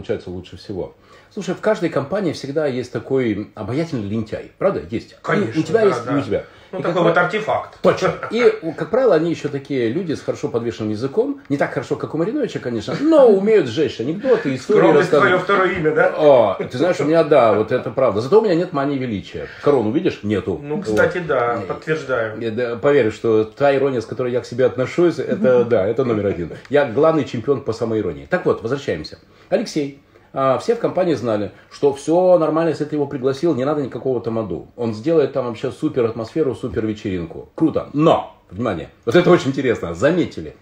получается лучше всего. Слушай, в каждой компании всегда есть такой обаятельный лентяй. Правда? Есть. Конечно, И у тебя да, есть, да. и у тебя. Ну, такой вот артефакт. Точно. И, как правило, они еще такие люди с хорошо подвешенным языком. Не так хорошо, как у Мариновича, конечно, но умеют сжечь анекдоты, истории Скромность твое второе имя, да? О, ты знаешь, у меня, да, вот это правда. Зато у меня нет мании величия. Корону видишь? Нету. Ну, кстати, Вот. да, подтверждаю. Я, да, Поверь, что та ирония, с которой я к себе отношусь, это, да, это номер один. Я главный чемпион по самоиронии. Так вот, возвращаемся. Алексей. А, Все в компании знали, что все нормально, если ты его пригласил, не надо никакого тамаду. Он сделает там вообще супер атмосферу, супер вечеринку. Круто. Но, внимание, вот это очень интересно, заметили,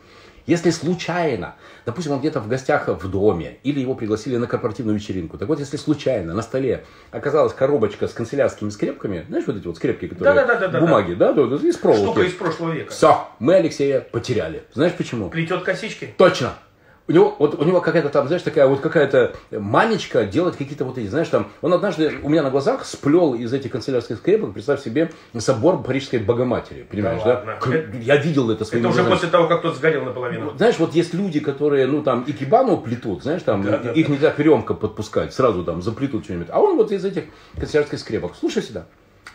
если случайно, допустим, он где-то в гостях в доме, или его пригласили на корпоративную вечеринку, так вот, если случайно на столе оказалась коробочка с канцелярскими скрепками, знаешь, вот эти вот скрепки, которые Да-да-да-да-да. бумаги, да, да, да, из проволоки. Штука из прошлого века. Все, мы Алексея потеряли. Знаешь почему? Плетет косички. Точно. У него, вот у него какая-то там, знаешь, такая вот какая-то манечка делать какие-то вот эти, знаешь, там, он однажды у меня на глазах сплел из этих канцелярских скрепок, представь себе, собор Парижской Богоматери, понимаешь, Да да? ладно. Я видел это своими Это уже глазами. после того, как тот сгорел наполовину. Знаешь, вот есть люди, которые, ну, там, и кибану плетут, знаешь, там, Да-да-да. их нельзя веремка подпускать, сразу там заплетут что-нибудь. А он вот из этих канцелярских скрепок. Слушай сюда,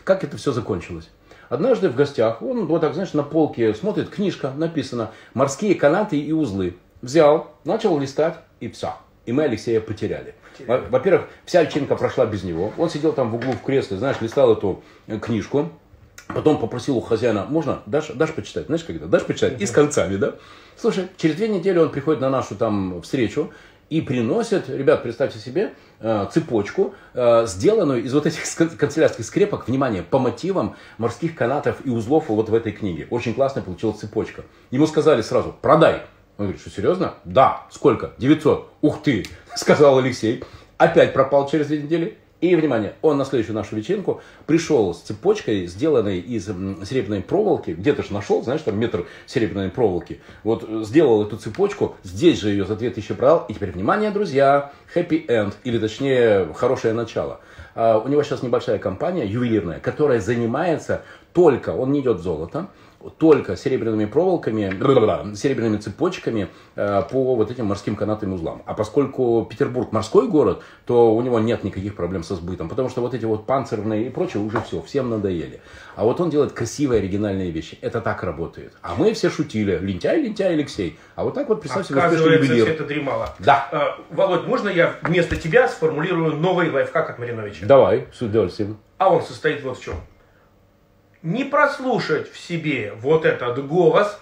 как это все закончилось. Однажды в гостях, он вот так, знаешь, на полке смотрит, книжка написана «Морские канаты и узлы». Взял, начал листать, и все. И мы Алексея потеряли. Во- Во-первых, вся вечеринка прошла без него. Он сидел там в углу в кресле, знаешь, листал эту э, книжку. Потом попросил у хозяина, можно, дашь, дашь почитать, знаешь, когда, дашь почитать, и с концами, да? Слушай, через две недели он приходит на нашу там встречу и приносит, ребят, представьте себе, э, цепочку, э, сделанную из вот этих канцелярских скрепок, внимание, по мотивам морских канатов и узлов вот в этой книге. Очень классно получилась цепочка. Ему сказали сразу, продай. Он говорит, что серьезно? Да. Сколько? 900. Ух ты, сказал Алексей. Опять пропал через две недели. И, внимание, он на следующую нашу вечеринку пришел с цепочкой, сделанной из серебряной проволоки. Где-то же нашел, знаешь, там метр серебряной проволоки. Вот э, сделал эту цепочку, здесь же ее за 2000 продал. И теперь, внимание, друзья, happy end, или точнее, хорошее начало. А, у него сейчас небольшая компания ювелирная, которая занимается только, он не идет в золото, только серебряными проволоками, серебряными цепочками э, по вот этим морским канатным узлам. А поскольку Петербург морской город, то у него нет никаких проблем со сбытом, потому что вот эти вот панцирные и прочее уже все, всем надоели. А вот он делает красивые оригинальные вещи. Это так работает. А мы все шутили. Лентяй, лентяй, Алексей. А вот так вот представь себе успешный Оказывается, все это дремало. Да. А, Володь, можно я вместо тебя сформулирую новый лайфхак от Мариновича? Давай, с удовольствием. А он состоит вот в чем. Не прослушать в себе вот этот голос,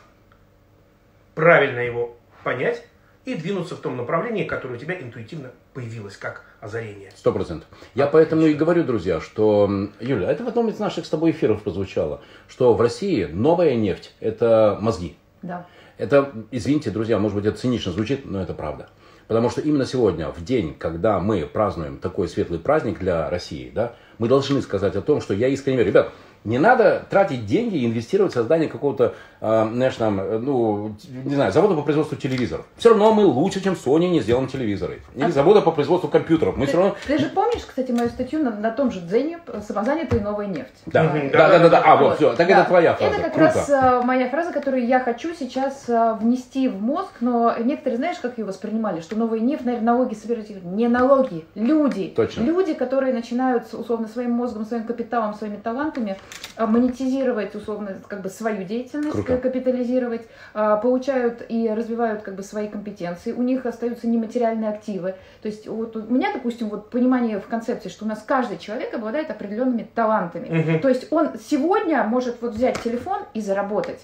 правильно его понять и двинуться в том направлении, которое у тебя интуитивно появилось, как озарение. Сто процентов. Я поэтому и говорю, друзья, что, Юля, это в одном из наших с тобой эфиров прозвучало, что в России новая нефть – это мозги. Да. Это, извините, друзья, может быть, это цинично звучит, но это правда. Потому что именно сегодня, в день, когда мы празднуем такой светлый праздник для России, да, мы должны сказать о том, что я искренне верю. Ребят, не надо тратить деньги и инвестировать в создание какого-то, э, знаешь, там, э, ну, не знаю, завода по производству телевизоров. Все равно мы лучше, чем Sony, не сделаем телевизоры. Или завода по производству компьютеров. Мы Ты, все равно... ты же помнишь, кстати, мою статью на, на том же Дзене «Самозанятая и новая нефть»? Да, Мгм, да, да, да, да. А, вот, Вот, все, так да. это твоя фраза. Это как Круто. раз э, моя фраза, которую я хочу сейчас э, внести в мозг, но некоторые, знаешь, как ее воспринимали, что новая нефть, наверное, налоги собирать. Не налоги, люди. Точно. Люди, которые начинают, условно, своим мозгом, своим капиталом, своими талантами монетизировать, условно, как бы свою деятельность, Круто. э, капитализировать, э, получают и развивают как бы свои компетенции, у них остаются нематериальные активы. То есть вот у меня, допустим, вот понимание в концепции, что у нас каждый человек обладает определенными талантами. Мгм. То есть он сегодня может вот взять телефон и заработать.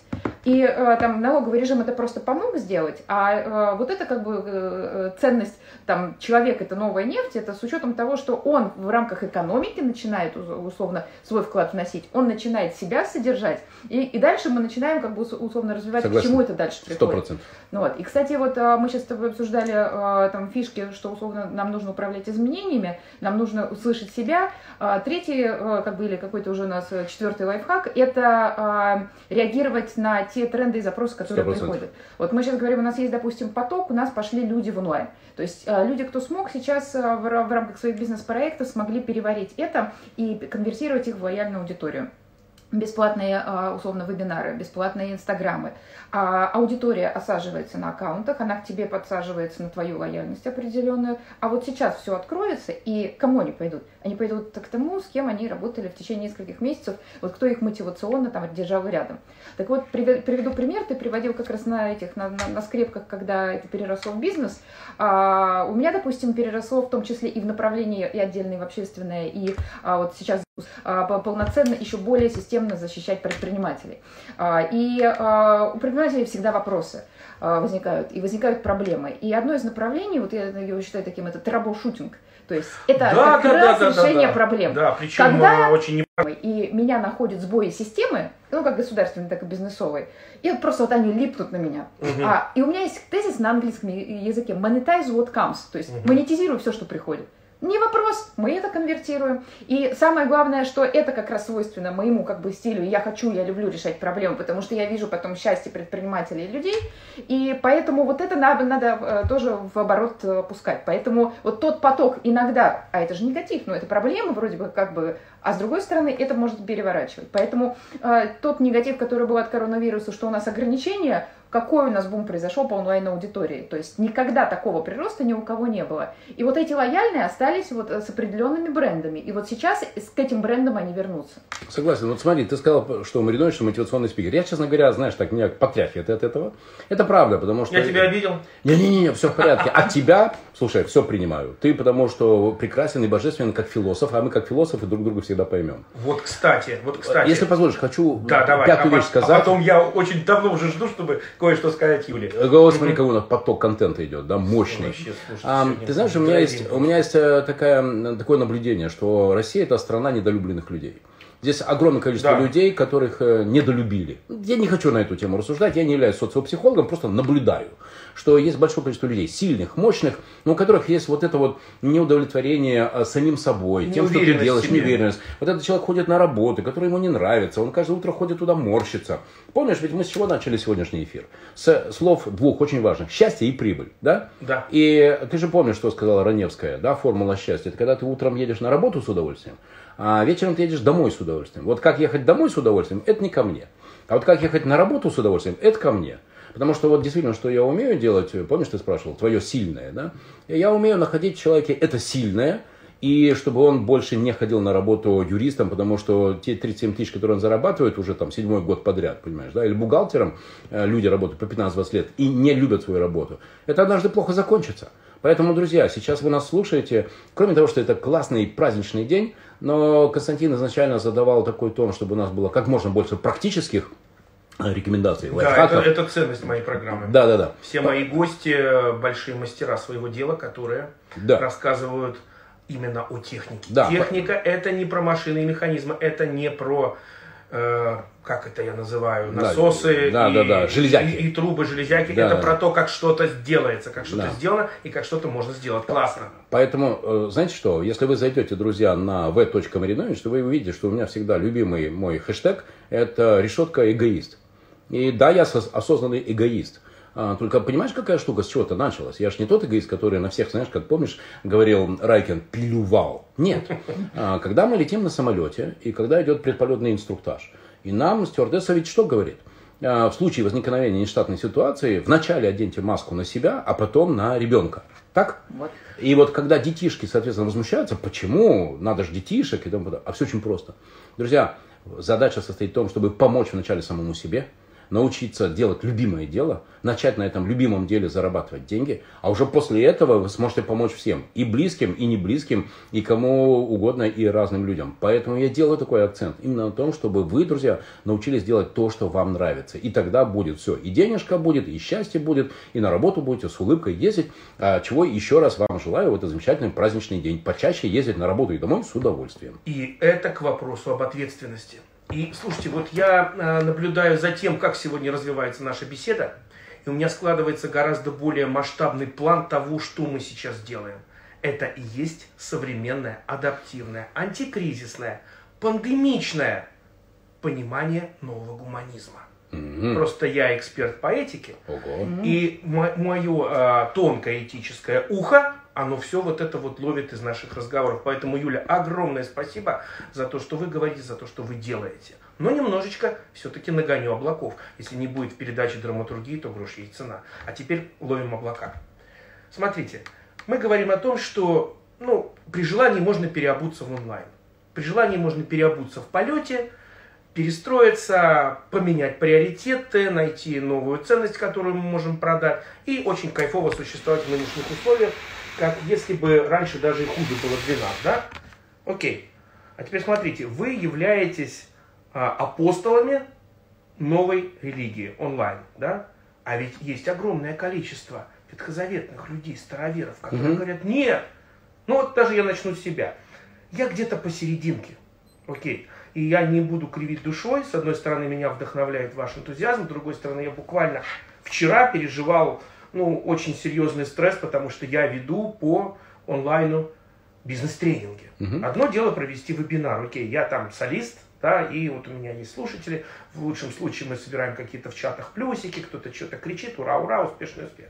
И э, там налоговый режим это просто помог сделать, а э, вот это как бы э, ценность там человек это новая нефть, это с учетом того, что он в рамках экономики начинает условно свой вклад вносить, он начинает себя содержать, и, и дальше мы начинаем как бы ус- условно развивать, Согласен. к чему это дальше приходит. процентов. Ну вот. И, кстати, вот мы сейчас с тобой обсуждали там фишки, что условно нам нужно управлять изменениями, нам нужно услышать себя. А, Третий, как бы, или какой-то уже у нас четвертый лайфхак, это реагировать на те тренды и запросы, которые 100%. приходят. Вот мы сейчас говорим, у нас есть, допустим, поток, у нас пошли люди в онлайн. То есть а, люди, кто смог, сейчас ра- в рамках своих бизнес-проектов смогли переварить это и конвертировать их в лояльную аудиторию. Бесплатные, а, условно, вебинары, бесплатные инстаграмы. А аудитория осаживается на аккаунтах, она к тебе подсаживается на твою лояльность определенную. А вот сейчас все откроется, и кому они пойдут? Они пойдут к тому, с кем они работали в течение нескольких месяцев, вот кто их мотивационно там держал рядом. Так вот, приведу пример, ты приводил как раз на этих, на, на, на скрепках, когда это переросло в бизнес. А, у меня, допустим, переросло в том числе и в направлении и отдельное, в общественное, и а, вот сейчас полноценно еще более системно защищать предпринимателей. А, и а, у предпринимателей всегда вопросы возникают, и возникают проблемы. И одно из направлений, вот я его считаю таким, это трэбл-шутинг. То есть это да, как да, раз да, решение да, проблем. Да, причем Когда... очень и меня находят сбои системы, ну как государственной, так и бизнесовой, и вот просто вот они липнут на меня. Угу. А, и у меня есть тезис на английском языке monetize what comes, то есть угу. монетизирую все, что приходит. Не вопрос, мы это конвертируем. И самое главное, что это как раз свойственно моему как бы стилю. Я хочу, я люблю решать проблемы, потому что я вижу потом счастье предпринимателей и людей. И поэтому вот это надо, надо э, тоже в оборот э, пускать. Поэтому вот тот поток иногда, а это же негатив, но это проблема вроде бы как бы, а с другой стороны это может переворачивать. Поэтому э, тот негатив, который был от коронавируса, что у нас ограничения, какой у нас бум произошел по онлайн-аудитории. То есть никогда такого прироста ни у кого не было. И вот эти лояльные остались вот э, с определенными брендами. И вот сейчас к этим брендам они вернутся. Согласен. Вот смотри, ты сказал, что Маридонович мотивационный спикер. Я, честно говоря, знаешь, так меня потряхивает от этого. Это правда, потому что... Я тебя обидел? Не-не-не, все в порядке. От тебя, слушай, все принимаю. Ты потому что прекрасен и божественен как философ, а мы как философы друг друга всегда поймем. Вот, кстати, вот, кстати. Если позволишь, хочу да, давай. пятую а, вещь сказать. А потом я очень давно уже жду, чтобы кое-что сказать Юле. Господи, какой у нас поток контента идет, да, мощный. Вообще, слушай, а, ты знаешь, у меня есть, у меня есть э, такая, такое наблюдение, что Россия это страна недолюбленных людей. Здесь огромное количество да. людей, которых э, недолюбили. Я не хочу на эту тему рассуждать, я не являюсь социопсихологом, просто наблюдаю, что есть большое количество людей, сильных, мощных, но у которых есть вот это вот неудовлетворение э, самим собой, тем, что ты делаешь, неуверенность. Вот этот человек ходит на работу, который ему не нравится, он каждое утро ходит туда, морщится. Помнишь, ведь мы с чего начали сегодняшний эфир? С слов двух очень важных. Счастье и прибыль, да? Да. И ты же помнишь, что сказала Раневская, да, формула счастья. Это когда ты утром едешь на работу с удовольствием, а вечером ты едешь домой с удовольствием. Вот как ехать домой с удовольствием, это не ко мне. А вот как ехать на работу с удовольствием, это ко мне. Потому что вот действительно, что я умею делать, помнишь, ты спрашивал, твое сильное, да? Я умею находить в человеке это сильное, и чтобы он больше не ходил на работу юристом, потому что те 37 тысяч, которые он зарабатывает уже там седьмой год подряд, понимаешь, да, или бухгалтером, э, люди работают по 15-20 лет и не любят свою работу, это однажды плохо закончится. Поэтому, друзья, сейчас вы нас слушаете, кроме того, что это классный праздничный день, но Константин изначально задавал такой тон, чтобы у нас было как можно больше практических рекомендаций, Да, это, это ценность моей программы. Да, да, да. Все мои гости большие мастера своего дела, которые да. рассказывают именно о технике. Да. Техника это не про машины и механизмы, это не про э, как это я называю, насосы да, и, да, да, железяки. И, и трубы, железяки. Да, это да. про то, как что-то сделается, как что-то да. сделано и как что-то можно сделать. Классно. Поэтому, э, знаете что, если вы зайдете, друзья, на v.marinovich, то вы увидите, что у меня всегда любимый мой хэштег – это решетка эгоист. И да, я осознанный эгоист. А, только понимаешь, какая штука, с чего это началось? Я же не тот эгоист, который на всех, знаешь, как помнишь, говорил Райкен, плювал. Нет. А, когда мы летим на самолете, и когда идет предполетный инструктаж, и нам стюардесса ведь что говорит? А, в случае возникновения нештатной ситуации вначале оденьте маску на себя, а потом на ребенка. Так? Вот. И вот когда детишки, соответственно, возмущаются, почему надо же детишек и тому подобное, а все очень просто. Друзья, задача состоит в том, чтобы помочь вначале самому себе, научиться делать любимое дело, начать на этом любимом деле зарабатывать деньги, а уже после этого вы сможете помочь всем, и близким, и не близким, и кому угодно, и разным людям. Поэтому я делаю такой акцент именно на том, чтобы вы, друзья, научились делать то, что вам нравится. И тогда будет все. И денежка будет, и счастье будет, и на работу будете с улыбкой ездить. А чего еще раз вам желаю в этот замечательный праздничный день. Почаще ездить на работу и домой с удовольствием. И это к вопросу об ответственности. И слушайте, вот я э, наблюдаю за тем, как сегодня развивается наша беседа, и у меня складывается гораздо более масштабный план того, что мы сейчас делаем. Это и есть современное, адаптивное, антикризисное, пандемичное понимание нового гуманизма. Мгм. Просто я эксперт по этике. Ого. И мое тонкое этическое ухо, оно все вот это вот ловит из наших разговоров. Поэтому, Юля, огромное спасибо за то, что вы говорите, за то, что вы делаете. Но немножечко все-таки нагоню облаков. Если не будет в передаче драматургии, то грош есть цена. А теперь ловим облака. Смотрите, мы говорим о том, что ну, при желании можно переобуться в онлайн. При желании можно переобуться в полете, перестроиться, поменять приоритеты, найти новую ценность, которую мы можем продать, и очень кайфово существовать в нынешних условиях, как если бы раньше даже и хуже было для нас, да? Окей. А теперь смотрите, вы являетесь а, апостолами новой религии онлайн, да? А ведь есть огромное количество ветхозаветных людей, староверов, которые Мгм. говорят, нет, ну вот даже я начну с себя. Я где-то посерединке, окей. И я не буду кривить душой. С одной стороны, меня вдохновляет ваш энтузиазм, с другой стороны, я буквально вчера переживал ну, очень серьезный стресс, потому что я веду по онлайну бизнес-тренинги. Мгм. Одно дело провести вебинар. Окей, я там солист, да, и вот у меня есть слушатели. В лучшем случае мы собираем какие-то в чатах плюсики, кто-то что-то кричит, ура, ура, успешный успех.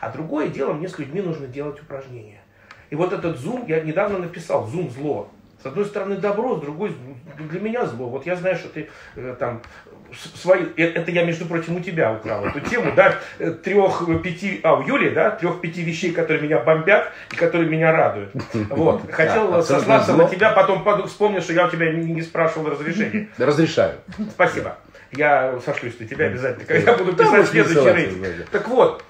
А другое дело, мне с людьми нужно делать упражнения. И вот этот зум, я недавно написал, зум зло. С одной стороны добро, с другой для меня зло. Вот я знаю, что ты э, там свою, э, это я, между прочим, у тебя украл эту тему, да, э, трех-пяти, а, у Юли, да, трех-пяти вещей, которые меня бомбят и которые меня радуют. Вот, хотел Да, сослаться на тебя, потом вспомнил, что я у тебя не не спрашивал разрешения. Разрешаю. Спасибо. Я сошлюсь на тебя обязательно, когда буду писать следующий рейтинг. Так вот,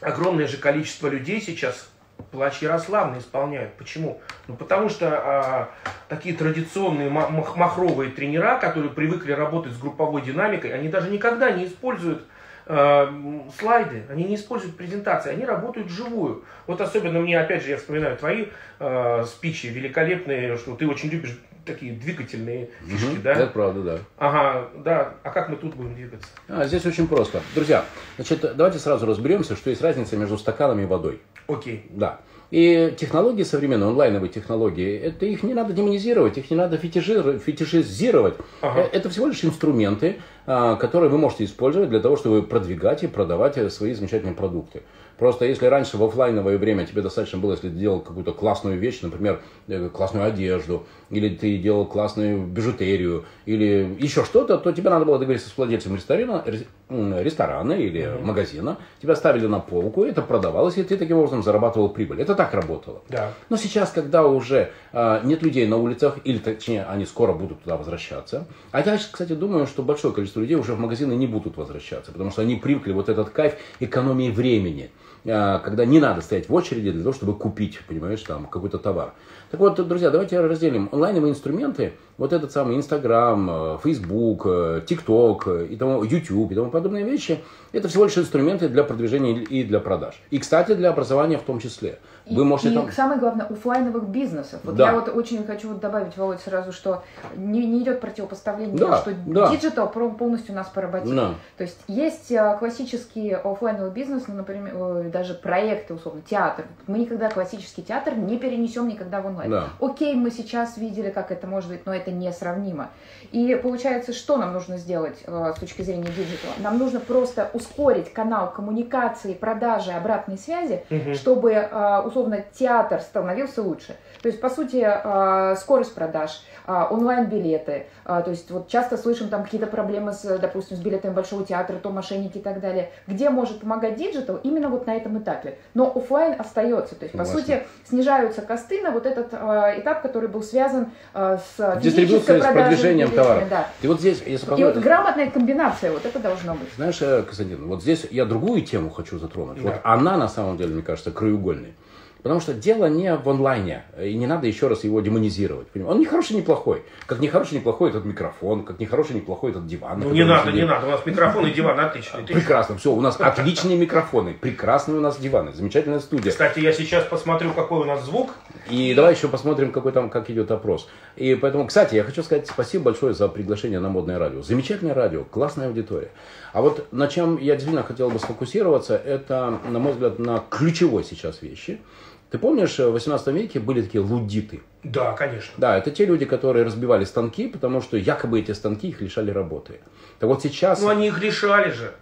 огромное же количество людей сейчас плач Ярославны исполняют. Почему? Ну, потому что а, такие традиционные ма- мах- махровые тренера, которые привыкли работать с групповой динамикой, они даже никогда не используют а, слайды, они не используют презентации, они работают вживую. Вот особенно мне, опять же, я вспоминаю твои а, спичи великолепные, что ты очень любишь такие двигательные фишки, Мгм. да? Это правда, да. Ага, да. А как мы тут будем двигаться? А, здесь очень просто. Друзья, значит, давайте сразу разберемся, что есть разница между стаканом и водой. Окей. Да. И технологии современные, онлайновые технологии, это их не надо демонизировать, их не надо фетиши- фетишизировать. Ага. Э, Это всего лишь инструменты, а, которые вы можете использовать для того, чтобы продвигать и продавать э, свои замечательные продукты. Просто если раньше в оффлайновое время тебе достаточно было, если ты делал какую-то классную вещь, например, э, классную одежду, или ты делал классную бижутерию, или еще что-то, то тебе надо было договориться с владельцем ресторана, ресторана или магазина, тебя ставили на полку, это продавалось, и ты таким образом зарабатывал прибыль. Это так работало. Да. Но сейчас, когда уже а, нет людей на улицах, или точнее, они скоро будут туда возвращаться, а я, кстати, думаю, что большое количество людей уже в магазины не будут возвращаться, потому что они привыкли вот этот кайф экономии времени, а, когда не надо стоять в очереди для того, чтобы купить, понимаешь, там какой-то товар. Так вот, друзья, давайте разделим онлайновые инструменты, вот этот самый Инстаграм, э, Фейсбук, э, ТикТок э, и тому, YouTube и тому подобные вещи, это всего лишь инструменты для продвижения и для продаж. И, кстати, для образования в том числе. Вы И- можете и там... самое главное, оффлайновых бизнесов. Вот Да. я вот очень хочу вот добавить, Володь, сразу, что не, не идет противопоставление, Да, что да. digital про- полностью нас поработил. Да. То есть есть э, классический оффлайновый бизнес, ну, например, даже проекты, условно, театр. Мы никогда классический театр не перенесем никогда в онлайн. Да. Окей, мы сейчас видели, как это может быть, но это несравнимо. И получается, что нам нужно сделать э, с точки зрения digital а? Нам нужно просто ускорить канал коммуникации, продажи, обратной связи, Мгм. чтобы, э, условно, театр становился лучше. То есть, по сути, э, скорость продаж, э, онлайн-билеты. э, То есть, вот часто слышим там какие-то проблемы, с, допустим, с билетами Большого театра, то мошенники и так далее. Где может помогать digital? Именно вот на этом этапе. Но офлайн остается. То есть, по Согласен. сути, снижаются косты на вот этот этап, который был связан с Дистрибуцией, с продвижением товара. Да. И вот здесь, если И вот грамотная комбинация, вот это должно быть. знаешь, э, Константин, вот здесь я другую тему хочу затронуть. Да. Вот она на самом деле, мне кажется, краеугольной. Потому что дело не в онлайне, и не надо еще раз его демонизировать. понимаете? Он не хороший, не плохой. Как не хороший, не плохой этот микрофон, как не хороший, не плохой этот диван. Ну не надо, не надо. У нас микрофон и диван отличный. Ты- Прекрасно, все, у нас отличные микрофоны, прекрасные у нас диваны, замечательная студия. Кстати, я сейчас посмотрю, какой у нас звук. И давай еще посмотрим, какой там, как идет опрос. И поэтому, кстати, я хочу сказать спасибо большое за приглашение на модное радио. Замечательное радио, классная аудитория. А вот на чем я действительно хотел бы сфокусироваться, это, на мой взгляд, на ключевой сейчас вещи. Ты помнишь, в 18 веке были такие лудиты? Да, конечно. Да, это те люди, которые разбивали станки, потому что якобы эти станки их лишали работы. Так вот сейчас... Ну, они их лишали же.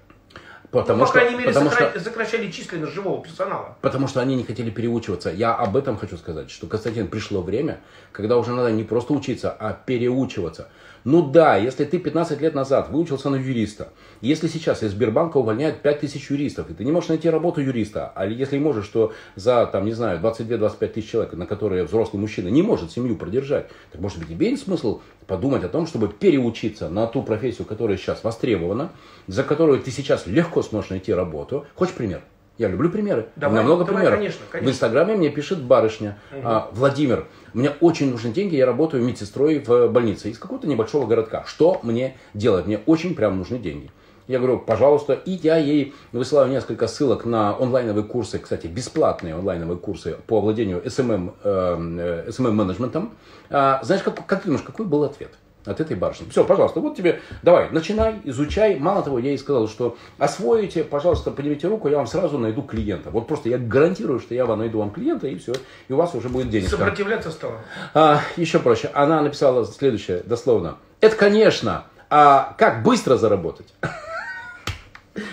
Потому ну, по что, крайней мере, потому сокра- что, сокращали численность живого персонала. потому что они не хотели переучиваться. Я об этом хочу сказать, что, Константин, пришло время, когда уже надо не просто учиться, а переучиваться. Ну да, если ты 15 лет назад выучился на юриста, если сейчас из Сбербанка увольняют 5000 юристов, и ты не можешь найти работу юриста, а если можешь, то за, там, не знаю, 22-25 тысяч человек, на которые взрослый мужчина не может семью продержать, так может быть тебе есть смысл подумать о том, чтобы переучиться на ту профессию, которая сейчас востребована, за которую ты сейчас легко сможешь найти работу. Хочешь пример? Я люблю примеры. Давай, У меня много давай, примеров. конечно, конечно. В Инстаграме мне пишет барышня. «А, Владимир, мне очень нужны деньги, я работаю медсестрой в больнице из какого-то небольшого городка. Что мне делать? Мне очень прям нужны деньги. Я говорю, пожалуйста, и я ей высылаю несколько ссылок на онлайновые курсы, кстати, бесплатные онлайновые курсы по владению SMM, э, э, SMM-менеджментом. А, знаешь, как, как ты думаешь, какой был ответ? От этой барышни. Все, пожалуйста, вот тебе, давай, начинай, изучай. Мало того, я ей сказал, что освоите, пожалуйста, поднимите руку, я вам сразу найду клиента. Вот просто я гарантирую, что я вам найду вам клиента, и все, и у вас уже будет денежка. Сопротивляться стало. А, еще проще. Она написала следующее, дословно. Это, конечно, а как быстро заработать?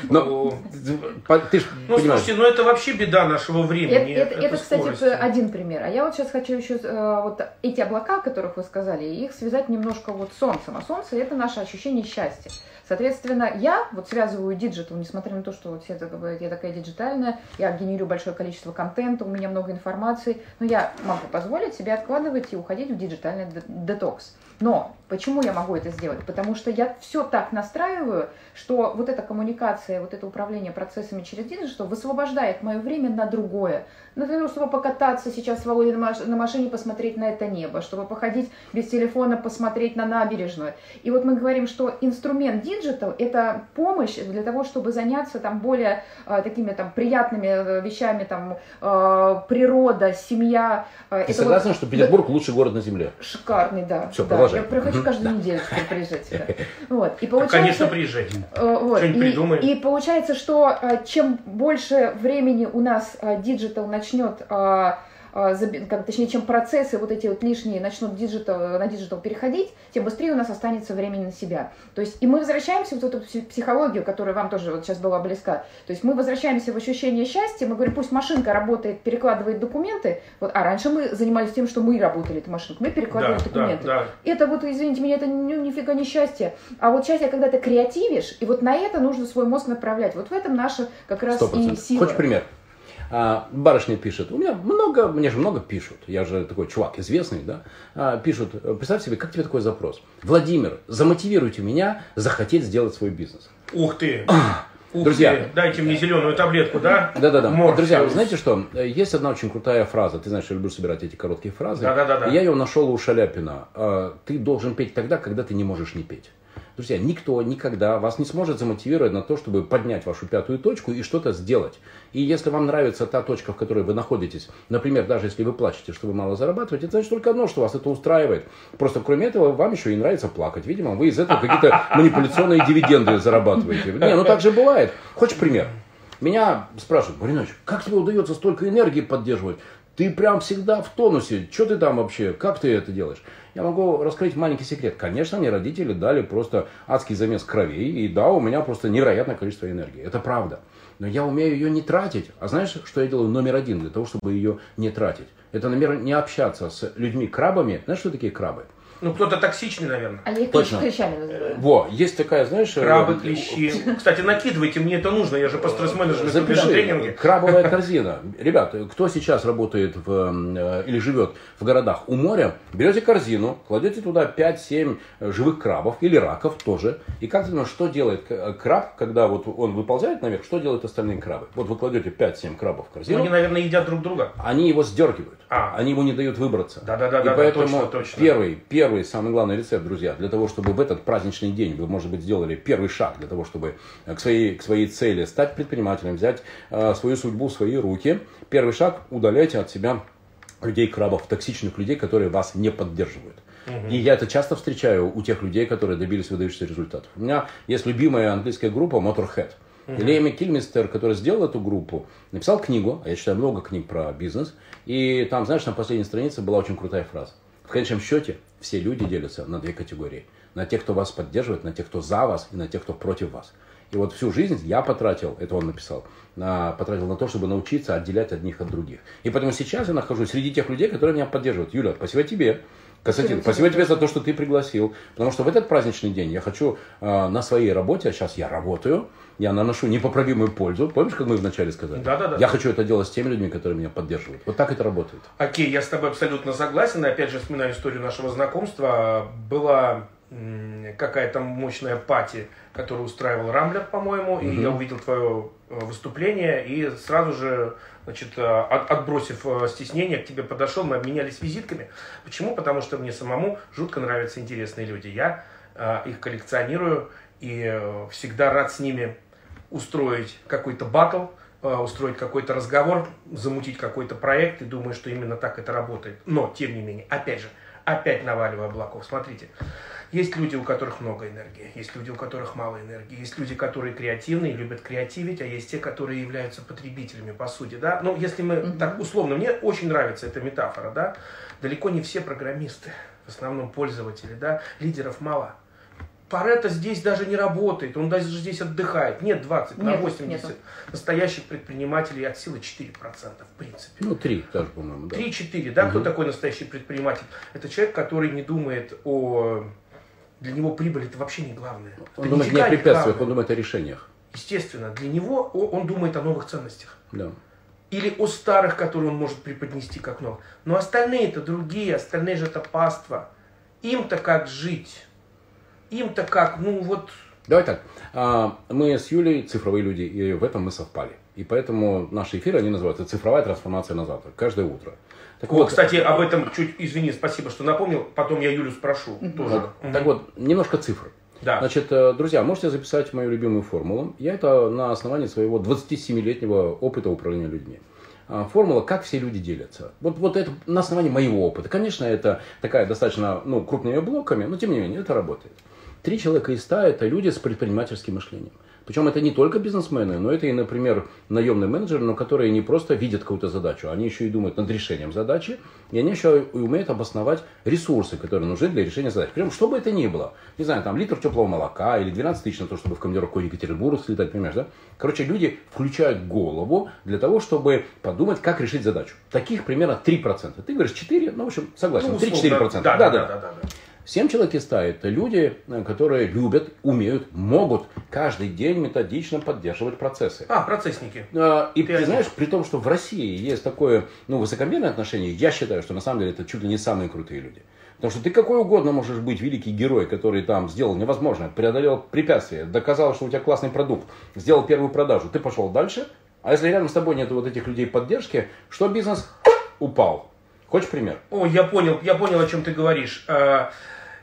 Но по- ты ж Ну, понимаешь, слушайте, ну это вообще беда нашего Это, времени. это- это, кстати, один пример. А я вот сейчас хочу еще э, вот эти облака, о которых вы сказали, их связать немножко вот с солнцем. А солнце это наше ощущение счастья. Соответственно, я вот связываю digital, несмотря на то, что вот все так говорят, я такая диджитальная, я генерю большое количество контента, у меня много информации, но я могу позволить себе откладывать и уходить в диджитальный де- детокс. Но почему я могу это сделать? Потому что я все так настраиваю, что вот эта коммуникация, вот это управление процессами через digital высвобождает мое время на другое. Например, чтобы покататься сейчас с Володей на маш- на машине, посмотреть на это небо, чтобы походить без телефона, посмотреть на набережную. И вот мы говорим, что инструмент digital – это помощь для того, чтобы заняться там более э, такими там приятными э, вещами, там э, природа, семья. Э, ты это вот- согласна, что Петербург лучший город на земле? Шикарный, да. Всё, да. продолжай. Я прихожу каждую неделю теперь приезжать. Вот. И Ну, получается, Конечно, приезжайте. вот. Что-нибудь И, придумаем. и получается, что чем больше времени у нас digital начнет заби- как, точнее, чем процессы вот эти вот лишние начнут digital, на digital переходить, тем быстрее у нас останется времени на себя. То есть, и мы возвращаемся в вот эту пси- психологию, которая вам тоже вот сейчас была близка. То есть мы возвращаемся в ощущение счастья, мы говорим, пусть машинка работает, перекладывает документы, вот, а раньше мы занимались тем, что мы работали эту машинку, мы перекладывали Да, да, документы. да. Это вот, извините меня, это ну, нифига не счастье. А вот счастье, когда ты креативишь, и вот на это нужно свой мозг направлять. Вот в этом наша как раз Сто и процентов. сила. Хочешь пример? А, барышня пишет, у меня много, мне же много пишут, я же такой чувак известный, да, А, пишут, представь себе, как тебе такой запрос? Владимир, замотивируйте меня захотеть сделать свой бизнес. Ух ты. Ух Друзья. ты. Дайте мне зеленую таблетку, да? Да-да-да. Морфеус. Друзья, вы знаете что? Есть одна очень крутая фраза. Ты знаешь, я люблю собирать эти короткие фразы. Да-да-да-да. И я ее нашел у Шаляпина. А, Ты должен петь тогда, когда ты не можешь не петь. Друзья, никто никогда вас не сможет замотивировать на то, чтобы поднять вашу пятую точку и что-то сделать. И если вам нравится та точка, в которой вы находитесь, например, даже если вы плачете, что вы мало зарабатываете, это значит только одно, что вас это устраивает. Просто кроме этого, вам еще и нравится плакать. Видимо, вы из этого какие-то манипуляционные дивиденды зарабатываете. Не, ну так же бывает. Хочешь пример? Меня спрашивают, Маринович, как тебе удается столько энергии поддерживать? Ты прям всегда в тонусе. Что ты там вообще? Как ты это делаешь? Я могу раскрыть маленький секрет. Конечно, мне родители дали просто адский замес кровей. И да, у меня просто невероятное количество энергии. Это правда. Но я умею ее не тратить. А знаешь, что я делаю номер один для того, чтобы ее не тратить? Это, например, не общаться с людьми-крабами. Знаешь, что такие крабы? Ну, кто-то токсичный, наверное. Я их Точно. клещами называю. Во, есть такая, знаешь... э, Крабы, клещи. Кстати, накидывайте, мне это нужно. Я же по стресс-менеджменту на Запиши. тренинге. Крабовая корзина. Ребят, кто сейчас работает в, э, или живет в городах у моря, берете корзину, кладете туда 5-7 живых крабов или раков тоже. И как ты думаешь, что делает краб, когда вот он выползает наверх, что делают остальные крабы? Вот вы кладете 5-7 крабов в Ну, корзину, Они, наверное, едят друг друга. они его сдергивают. А. Они ему не дают выбраться. Да-да-да-да, И поэтому точно, точно. первый, первый самый главный рецепт, друзья, для того, чтобы в этот праздничный день вы, может быть, сделали первый шаг для того, чтобы к своей, к своей цели стать предпринимателем, взять э, свою судьбу в свои руки. Первый шаг – удаляйте от себя людей-крабов, токсичных людей, которые вас не поддерживают. И я это часто встречаю у тех людей, которые добились выдающихся результатов. У меня есть любимая английская группа Motorhead. Угу. Леми Кильмистер, который сделал эту группу, написал книгу, а я читаю много книг про бизнес, и там, знаешь, на последней странице была очень крутая фраза. В конечном счете все люди делятся на две категории. На тех, кто вас поддерживает, на тех, кто за вас, и на тех, кто против вас. И вот всю жизнь я потратил, это он написал, на, потратил на то, чтобы научиться отделять одних от других. И поэтому сейчас я нахожусь среди тех людей, которые меня поддерживают. Юля, спасибо тебе. Константин, спасибо тебе за то, что ты пригласил. Потому что в этот праздничный день я хочу э, на своей работе, а сейчас я работаю, я наношу непоправимую пользу. Помнишь, как мы вначале сказали? Да, да, да. Я хочу это делать с теми людьми, которые меня поддерживают. Вот так это работает. Окей, я с тобой абсолютно согласен. И опять же, вспоминаю историю нашего знакомства. Была какая-то мощная пати, которую устраивал Рамблер, по-моему, угу. и я увидел твое э, выступление и сразу же, значит, э, от, отбросив э, стеснение, к тебе подошел, мы обменялись визитками. Почему? Потому что мне самому жутко нравятся интересные люди. Я э, их коллекционирую и всегда рад с ними устроить какой-то батл, устроить какой-то разговор, замутить какой-то проект и думаю, что именно так это работает. Но, тем не менее, опять же, опять наваливаю облаков. Смотрите, есть люди, у которых много энергии, есть люди, у которых мало энергии, есть люди, которые креативные, любят креативить, а есть те, которые являются потребителями, по сути, да. Ну, если мы mm-hmm. так условно, мне очень нравится эта метафора, да. Далеко не все программисты, в основном пользователи, да, лидеров мало. Парето здесь даже не работает, он даже здесь отдыхает. Нет 20, на 80. Нету. Настоящих предпринимателей от силы 4%, в принципе. Ну, 3 даже, по-моему. Да. 3-4, да? Угу. Кто такой настоящий предприниматель? Это человек, который не думает о для него прибыль это вообще не главное. Он это думает не о препятствиях, он думает о решениях. Естественно, для него он думает о новых ценностях. Да. Или о старых, которые он может преподнести как новых. Но остальные это другие, остальные же это паства. Им-то как жить? Им-то как, ну вот... Давай так, а, мы с Юлей цифровые люди, и в этом мы совпали. И поэтому наши эфиры, они называются «Цифровая трансформация на завтра», каждое утро. Так вот, кстати, об этом чуть, извини, спасибо, что напомнил. Потом я Юлю спрошу угу. тоже. Так, угу. так вот, немножко цифр. Да. Значит, э, друзья, можете записать мою любимую формулу. Я это на основании своего 27-летнего опыта управления людьми. А, формула, как все люди делятся. Вот, вот это на основании моего опыта. Конечно, это такая достаточно ну, крупными блоками, но тем не менее это работает. Три человека из ста – это люди с предпринимательским мышлением. Причем это не только бизнесмены, но это и, например, наемные менеджеры, но которые не просто видят какую-то задачу, они еще и думают над решением задачи, и они еще и умеют обосновать ресурсы, которые нужны для решения задач. Причем, что бы это ни было, не знаю, там литр теплого молока или 12 тысяч на то, чтобы в командировку Екатеринбург слетать, понимаешь, да? Короче, люди включают голову для того, чтобы подумать, как решить задачу. Таких примерно 3%. Ты говоришь 4, ну, в общем, согласен, ну, 3-4%. Да, да, да, да, да, да. Человек из ста – это люди, э, которые любят, умеют, могут каждый день методично поддерживать процессы. А, процессники. А, и ты, ты знаешь, при том, что в России есть такое ну, высокомерное отношение, я считаю, что на самом деле это чуть ли не самые крутые люди. Потому что ты какой угодно можешь быть великий герой, который там сделал невозможное, преодолел препятствия, доказал, что у тебя классный продукт, сделал первую продажу, ты пошел дальше. А если рядом с тобой нет вот этих людей поддержки, что бизнес упал? Хочешь пример? О, я понял, я понял, о чем ты говоришь.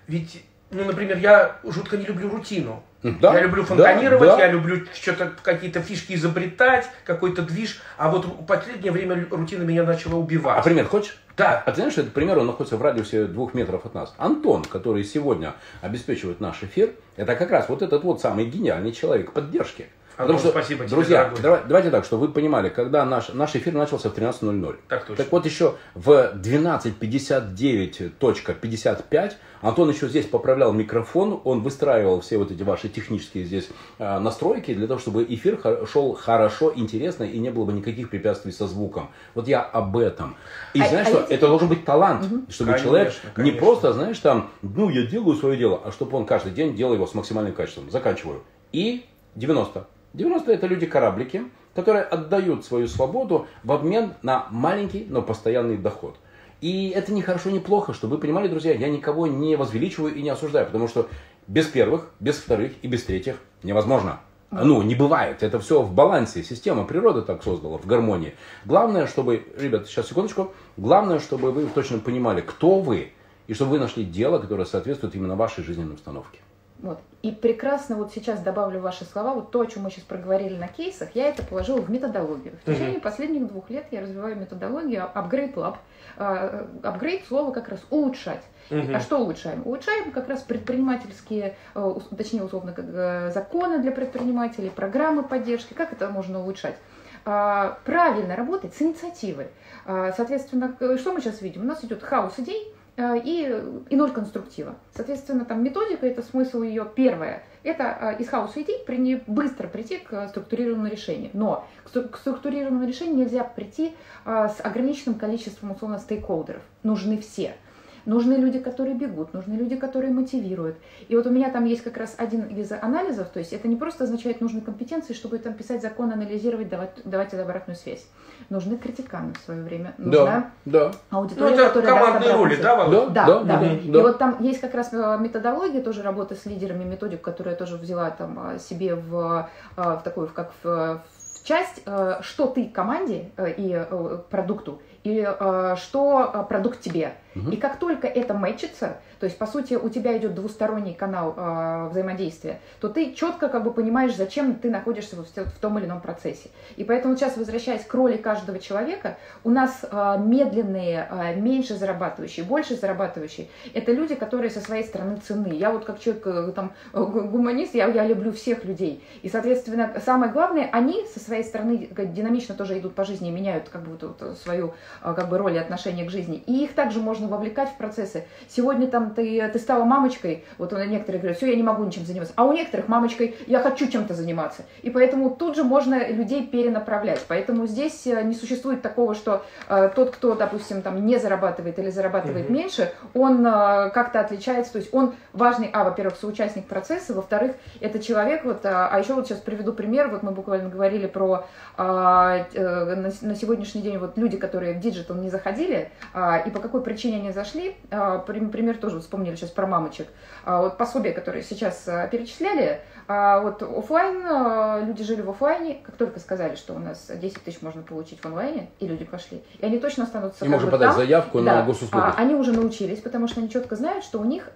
Ведь, ну, например, я жутко не люблю рутину. Да, я люблю фонтанировать, да, да. я люблю что-то, какие-то фишки изобретать, какой-то движ. А вот в последнее время рутина меня начала убивать. А пример хочешь? Да. А ты знаешь, этот пример, он находится в радиусе двух метров от нас. Антон, который сегодня обеспечивает наш эфир, это как раз вот этот вот самый гениальный человек поддержки. Потому что, спасибо тебе, друзья, давай, давайте так, что вы понимали, когда наш, наш эфир начался в 13.00. Так точно. Так вот еще в 12.59.55 Антон еще здесь поправлял микрофон, он выстраивал все вот эти ваши технические здесь э, настройки для того, чтобы эфир шел хорошо, интересно и не было бы никаких препятствий со звуком. Вот я об этом. И а, знаешь а что, эти... это должен быть талант, угу. чтобы конечно, человек конечно. не просто, знаешь, там, ну я делаю свое дело, а чтобы он каждый день делал его с максимальным качеством. Заканчиваю. И 90. 90 это люди-кораблики, которые отдают свою свободу в обмен на маленький, но постоянный доход. И это не хорошо, не плохо, чтобы вы понимали, друзья, я никого не возвеличиваю и не осуждаю, потому что без первых, без вторых и без третьих невозможно. Ну, не бывает. Это все в балансе. Система природы так создала, в гармонии. Главное, чтобы, ребят, сейчас секундочку. Главное, чтобы вы точно понимали, кто вы, и чтобы вы нашли дело, которое соответствует именно вашей жизненной установке. Вот. И прекрасно вот сейчас добавлю ваши слова, вот то, о чем мы сейчас проговорили на кейсах, я это положила в методологию. В течение последних двух лет я развиваю методологию Upgrade Lab. А, Upgrade слово как раз улучшать. А что улучшаем? Улучшаем как раз предпринимательские, э, точнее условно, как э, законы для предпринимателей, программы поддержки. Как это можно улучшать? А, правильно работать с инициативой. А, соответственно, что мы сейчас видим? У нас идет хаос идей, Э, и, и ноль конструктива. Соответственно, там методика, это смысл ее первое. Это э, из хаоса идей при, быстро прийти к структурированному решению. Но к структурированному решению нельзя прийти э, с ограниченным количеством условно стейкхолдеров. Нужны все. Нужны люди, которые бегут, нужны люди, которые мотивируют. И вот у меня там есть как раз один из анализов, то есть это не просто означает нужны компетенции, чтобы там писать закон, анализировать, давать, давать обратную связь. Нужны критиканы в свое время. Нужна да, да. аудитория, ну, это которая командные роли, да, Да, да, да, да. да. И вот там есть как раз э, методология, тоже работа с лидерами, методик, которую я тоже взяла там э, себе в, э, в такую, как в, в часть, что ты команде и продукту, и что продукт тебе. И как только это мэчится, то есть, по сути, у тебя идет двусторонний канал э, взаимодействия, то ты четко как бы понимаешь, зачем ты находишься в, в том или ином процессе. И поэтому сейчас, возвращаясь к роли каждого человека, у нас э, медленные, э, меньше зарабатывающие, больше зарабатывающие, это люди, которые со своей стороны цены. Я вот как человек, э, там, гуманист, я, я люблю всех людей. И, соответственно, самое главное, они со своей стороны динамично тоже идут по жизни меняют как бы вот, вот свою как бы роль и отношение к жизни. И их также можно можно вовлекать в процессы. Сегодня там ты, ты стала мамочкой, вот у некоторых говорят, все, я не могу ничем заниматься. А у некоторых мамочкой, я хочу чем-то заниматься. И поэтому тут же можно людей перенаправлять. Поэтому здесь э, не существует такого, что э, тот, кто, допустим, там не зарабатывает или зарабатывает угу. меньше, он э, как-то отличается. То есть он важный, а, во-первых, соучастник процесса, во-вторых, это человек, вот, а, а еще вот сейчас приведу пример, вот мы буквально говорили про а, э, на, на сегодняшний день вот люди, которые в digital не заходили, а, и по какой причине они зашли, а, пример тоже вспомнили сейчас про мамочек, а, вот пособия, которые сейчас а, перечисляли, вот офлайн, люди жили в офлайне, как только сказали, что у нас 10 тысяч можно получить в онлайне, и люди пошли, и они точно останутся И можно подать там. заявку да, на госуслуги. Они уже научились, потому что они четко знают, что у них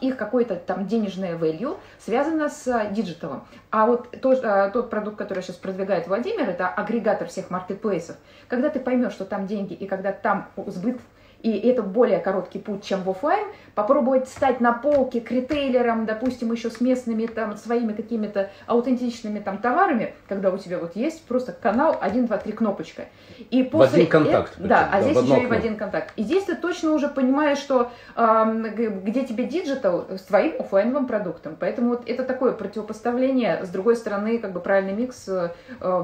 их какой-то там денежное value связано с digital ом. А вот тот, тот продукт, который сейчас продвигает Владимир, это агрегатор всех маркетплейсов. Когда ты поймешь, что там деньги, и когда там сбыт и это более короткий путь, чем в офлайн, попробовать стать на полке к ритейлерам, допустим, еще с местными там своими какими-то аутентичными там товарами, когда у тебя вот есть просто канал 1, 2, 3 кнопочка. И после в один контакт. Это, да, а здесь еще и в один контакт. И здесь ты точно уже понимаешь, что э, где тебе digital с твоим офлайновым продуктом. Поэтому вот это такое противопоставление, с другой стороны, как бы правильный микс э,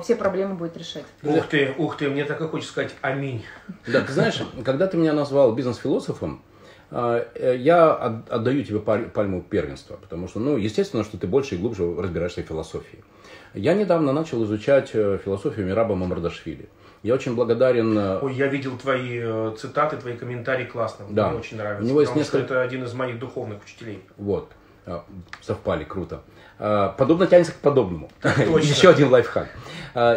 все проблемы будет решать. Ух ты, ух ты, мне так и хочется сказать аминь. Да, ты знаешь, когда ты меня назвал бизнес-философом, а, э, я отдаю тебе пальму первенства, потому что, ну, естественно, что ты больше и глубже разбираешься в философии. Я недавно начал изучать э, философию Мираба Мамардашвили. Я очень благодарен... Э, Ой, я видел твои цитаты, твои комментарии классно. Да. Мне очень нравится. У него есть несколько... это один из моих духовных учителей. Вот. Совпали, круто. Подобно тянется к подобному. Еще один лайфхак.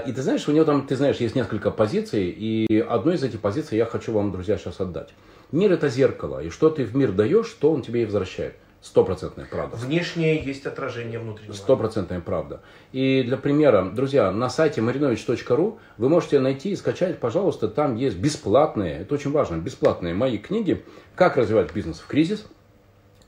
И ты знаешь, у него там, ты знаешь, есть несколько позиций, и одну из этих позиций я хочу вам, друзья, сейчас отдать. Мир это зеркало, и что ты в мир даешь, то он тебе и возвращает. Стопроцентная правда. Внешнее есть отражение внутреннего. Стопроцентная правда. И для примера, друзья, на сайте marinovich.ru вы можете найти и скачать, пожалуйста, там есть бесплатные, это очень важно, бесплатные мои книги «Как развивать бизнес в кризис»,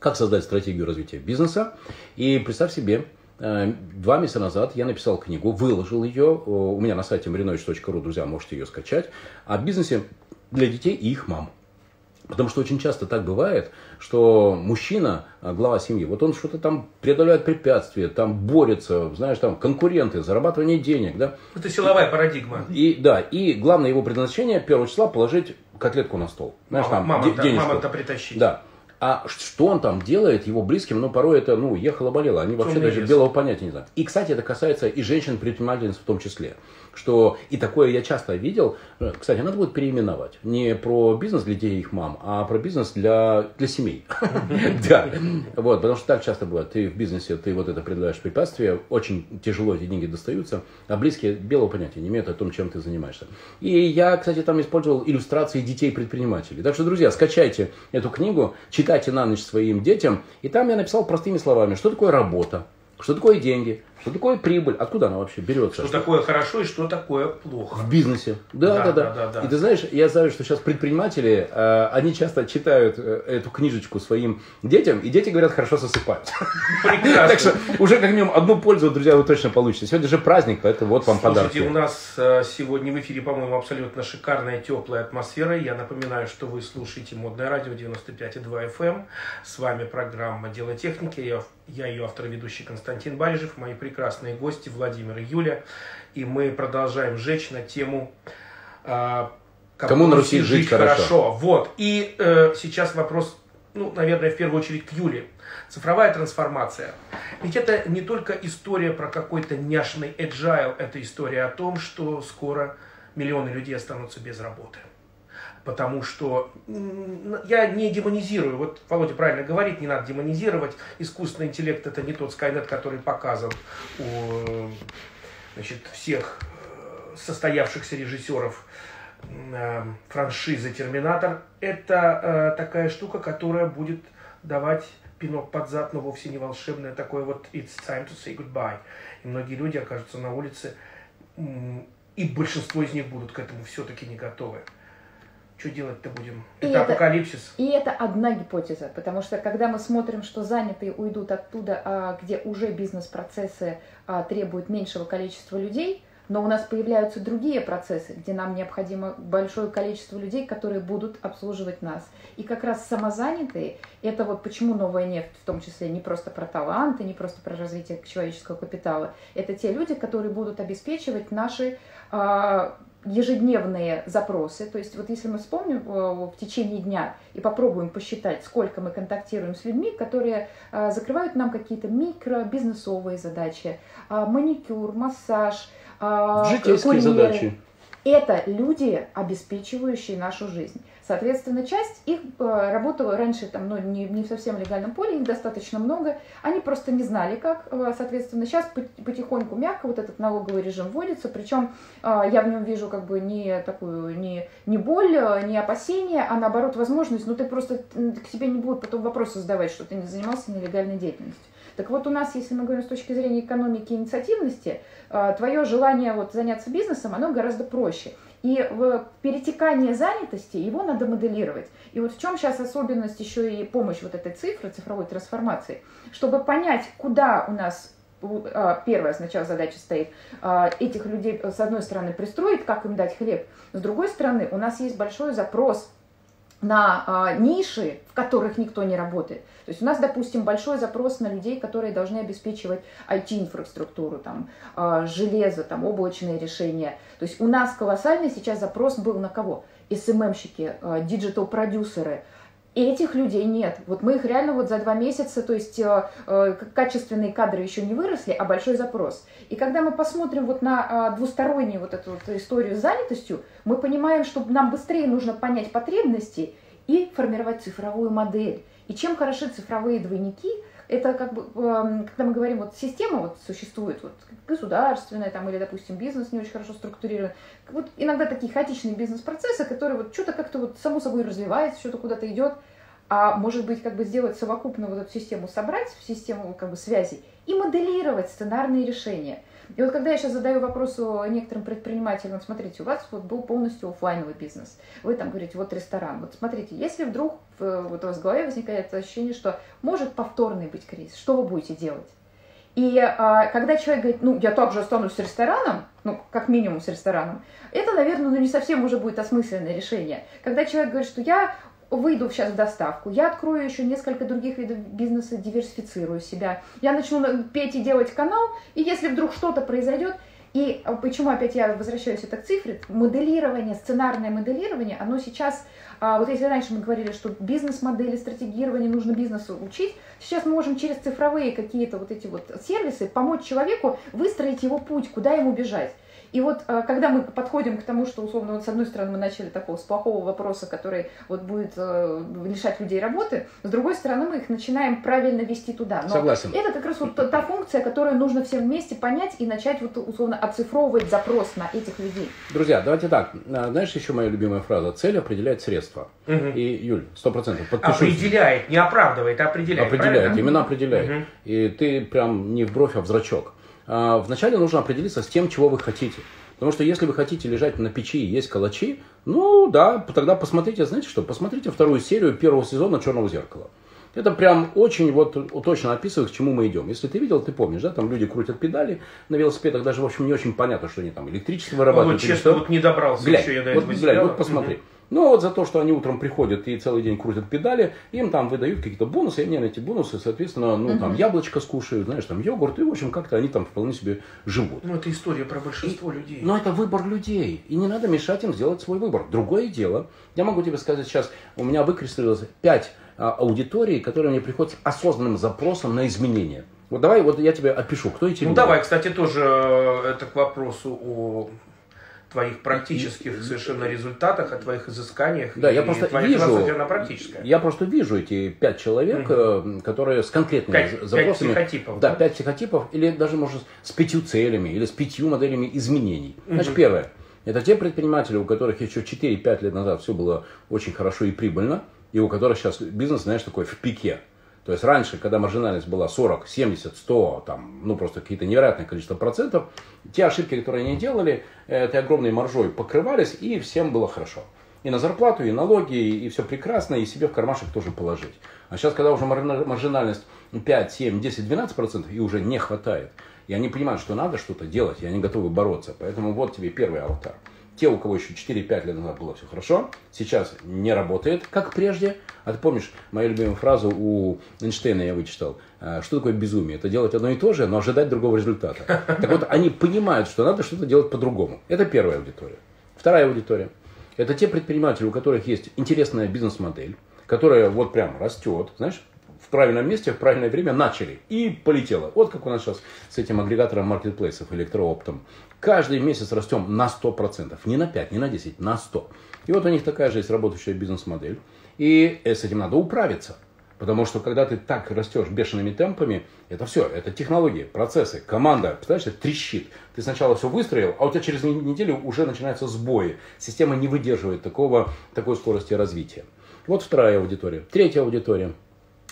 «Как создать стратегию развития бизнеса». И представь себе, э, Два месяца назад я написал книгу, выложил ее, у меня на сайте marinovich.ru, друзья, можете ее скачать, о бизнесе для детей и их мам. Потому что очень часто так бывает, что мужчина, а, глава семьи, вот он что-то там преодолевает препятствия, там борется, знаешь, там конкуренты, зарабатывание денег, да. Это силовая парадигма. И да, и главное его предназначение первого числа положить котлетку на стол. Знаешь, мама, там мама, денежку. Мама-то притащить. Да. А что он там делает, его близким, ну, порой это, ну, ехало-болело. Они вообще даже белого понятия не знают. И, кстати, это касается и женщин-предпринимательниц в том числе. Что и такое я часто видел. Э, кстати, надо будет переименовать. Не про бизнес для детей и их мам, а про бизнес для, для семей. Да. Вот, потому что так часто бывает. Ты в бизнесе, ты вот это преодолеваешь препятствия, очень тяжело эти деньги достаются, а близкие белого понятия не имеют о том, чем ты занимаешься. И я, кстати, там использовал иллюстрации детей-предпринимателей. Так что, друзья, скачайте эту книгу, читайте на ночь своим детям. И там я написал простыми словами, что такое работа, что такое деньги, что такое прибыль? Откуда она вообще берется? Что, что такое хорошо и что такое плохо? В бизнесе. Да да, да, да, да. да. И ты знаешь, я знаю, что сейчас предприниматели, э, они часто читают э, эту книжечку своим детям, и дети говорят, хорошо засыпают. Прекрасно. Так что уже как минимум одну пользу, друзья, вы точно получите. Сегодня же праздник, поэтому вот вам подарок. Слушайте, у нас э, сегодня в эфире, по-моему, абсолютно шикарная, теплая атмосфера. Я напоминаю, что вы слушаете Модное радио 95,2 FM. Эм. С вами программа «Дело техники». Я, я ее автор и ведущий Константин Барижев, мои прекрасные гости Владимир и Юля. И мы продолжаем жечь на тему э, Кому на Руси жить, жить хорошо. хорошо. Вот. И э, сейчас вопрос, ну, наверное, в первую очередь к Юле. Цифровая трансформация. Ведь это не только история про какой-то няшный agile, это история о том, что скоро миллионы людей останутся без работы потому что я не демонизирую, вот Володя правильно говорит, не надо демонизировать, искусственный интеллект это не тот Skynet, который показан у значит, всех э, состоявшихся режиссеров э, франшизы Терминатор. Это э, такая штука, которая будет давать пинок под зад, но вовсе не волшебное, такое вот it's time to say goodbye. И многие люди окажутся на улице, и большинство из них будут к этому все-таки не готовы что делать-то будем? И это, это апокалипсис. И это одна гипотеза, потому что когда мы смотрим, что занятые уйдут оттуда, а, где уже бизнес-процессы а, требуют меньшего количества людей, но у нас появляются другие процессы, где нам необходимо большое количество людей, которые будут обслуживать нас. И как раз самозанятые, это вот почему новая нефть, в том числе не просто про таланты, не просто про развитие человеческого капитала, это те люди, которые будут обеспечивать наши а, ежедневные запросы. То есть вот если мы вспомним э, в течение дня и попробуем посчитать, сколько мы контактируем с людьми, которые э, закрывают нам какие-то микро-бизнесовые задачи, э, маникюр, массаж, Житейские курьеры. задачи. Это люди, обеспечивающие нашу жизнь. Соответственно, часть их э, работала раньше там, ну, не, не в совсем легальном поле, их достаточно много. Они просто не знали, как. Э, соответственно, сейчас потихоньку, мягко вот этот налоговый режим вводится. Причем э, я в нем вижу как бы не такую, не, не боль, не опасение, а наоборот возможность. Ну, ты просто, к тебе не будут потом вопросы задавать, что ты не занимался нелегальной деятельностью. Так вот у нас, если мы говорим с точки зрения экономики и инициативности, твое желание вот заняться бизнесом, оно гораздо проще. И перетекание занятости его надо моделировать. И вот в чем сейчас особенность еще и помощь вот этой цифры, цифровой трансформации, чтобы понять, куда у нас а, первая сначала задача стоит, а, этих людей, с одной стороны, пристроить, как им дать хлеб, с другой стороны, у нас есть большой запрос на а, ниши, в которых никто не работает. То есть у нас, допустим, большой запрос на людей, которые должны обеспечивать IT-инфраструктуру, там, а, железо, там, облачные решения. То есть у нас колоссальный сейчас запрос был на кого? SMM-щики, а, digital-продюсеры, Этих людей нет. Вот мы их реально вот за два месяца, то есть э, э, качественные кадры еще не выросли, а большой запрос. И когда мы посмотрим вот на э, двустороннюю вот эту вот историю с занятостью, мы понимаем, что нам быстрее нужно понять потребности и формировать цифровую модель. И чем хороши цифровые двойники, это как бы, эм, когда мы говорим, вот система вот существует, вот государственная там, или, допустим, бизнес не очень хорошо структурирован, вот иногда такие хаотичные бизнес-процессы, которые вот что-то как-то вот само собой развивается, что-то куда-то идет, а может быть, как бы сделать совокупно вот эту систему, собрать в систему как бы связей и моделировать сценарные решения – и вот когда я сейчас задаю вопрос некоторым предпринимателям, смотрите, у вас вот был полностью офлайновый бизнес, вы там говорите, вот ресторан, вот смотрите, если вдруг вот у вас в голове возникает ощущение, что может повторный быть кризис, что вы будете делать? И а, когда человек говорит, ну, я также останусь с рестораном, ну, как минимум с рестораном, это, наверное, ну, не совсем уже будет осмысленное решение. Когда человек говорит, что я выйду сейчас в доставку, я открою еще несколько других видов бизнеса, диверсифицирую себя, я начну петь и делать канал, и если вдруг что-то произойдет, и а, почему опять я возвращаюсь это к цифре, моделирование, сценарное моделирование, оно сейчас, а, вот если раньше мы говорили, что бизнес-модели, стратегирование нужно бизнесу учить, сейчас мы можем через цифровые какие-то вот эти вот сервисы помочь человеку выстроить его путь, куда ему бежать. И вот э, когда мы подходим к тому, что условно, вот с одной стороны мы начали такого с плохого вопроса, который вот будет э, лишать людей работы, с другой стороны мы их начинаем правильно вести туда. Но Согласен. Это как раз вот та функция, которую нужно всем вместе понять и начать вот условно оцифровывать запрос на этих людей. Друзья, давайте так. А, знаешь, еще моя любимая фраза. Цель определяет средства. Угу. И, Юль, сто процентов Определяет, не оправдывает, а определяет. Определяет, правильно? именно определяет. Угу. И ты прям не в бровь, а в зрачок. А, вначале нужно определиться с тем, чего вы хотите. Потому что если вы хотите лежать на печи и есть калачи, ну да, тогда посмотрите, знаете что, посмотрите вторую серию первого сезона «Черного зеркала». Это прям очень вот точно описывает, к чему мы идем. Если ты видел, ты помнишь, да, там люди крутят педали на велосипедах, даже, в общем, не очень понятно, что они там электричество вырабатывают. Вот, честно, вот не добрался глянь, еще я до вот, этого глянь, вот посмотри. Угу. Ну, вот за то, что они утром приходят и целый день крутят педали, им там выдают какие-то бонусы, и они на эти бонусы, соответственно, ну, там, яблочко скушают, знаешь, там, йогурт, и, в общем, как-то они там вполне себе живут. Ну, это история про большинство и, людей. Но это выбор людей, и не надо мешать им сделать свой выбор. Другое дело, я могу тебе сказать сейчас, у меня выкристаллилось пять а, аудиторий, которые мне приходят с осознанным запросом на изменения. Вот давай, вот я тебе опишу, кто эти ну, люди. Ну давай, кстати, тоже э, это к вопросу о твоих практических совершенно результатах, о твоих изысканиях. Да, я просто вижу, на практическое. я просто вижу эти пять человек, угу. которые с конкретными пять, запросами. Пять психотипов. Да, да, пять психотипов, или даже, может, с пятью целями, или с пятью моделями изменений. Значит, угу. первое. Это те предприниматели, у которых еще 4-5 лет назад все было очень хорошо и прибыльно, и у которых сейчас бизнес, знаешь, такой в пике. То есть раньше, когда маржинальность была 40, 70, 100, там, ну просто какие-то невероятное количество процентов, те ошибки, которые они делали, этой огромной маржой покрывались, и всем было хорошо. И на зарплату, и налоги, и все прекрасно, и себе в кармашек тоже положить. А сейчас, когда уже маржинальность 5, 7, 10, 12 процентов, и уже не хватает, и они понимают, что надо что-то делать, и они готовы бороться. Поэтому вот тебе первый аватар. Те, у кого еще 4-5 лет назад было все хорошо, сейчас не работает, как прежде. А ты помнишь мою любимую фразу у Эйнштейна я вычитал. «А, что такое безумие? Это делать одно и то же, но ожидать другого результата. Так вот, они понимают, что надо что-то делать по-другому. Это первая аудитория. Вторая аудитория. Это те предприниматели, у которых есть интересная бизнес-модель, которая вот прям растет, знаешь, правильном месте, в правильное время начали. И полетело. Вот как у нас сейчас с этим агрегатором маркетплейсов, электрооптом. Каждый месяц растем на 100%. Не на 5, не на 10, на 100. И вот у них такая же есть работающая бизнес-модель. И с этим надо управиться. Потому что когда ты так растешь бешеными темпами, это все, это технологии, процессы, команда, представляешь, трещит. Ты сначала все выстроил, а у тебя через неделю уже начинаются сбои. Система не выдерживает такого, такой скорости развития. Вот вторая аудитория. Третья аудитория.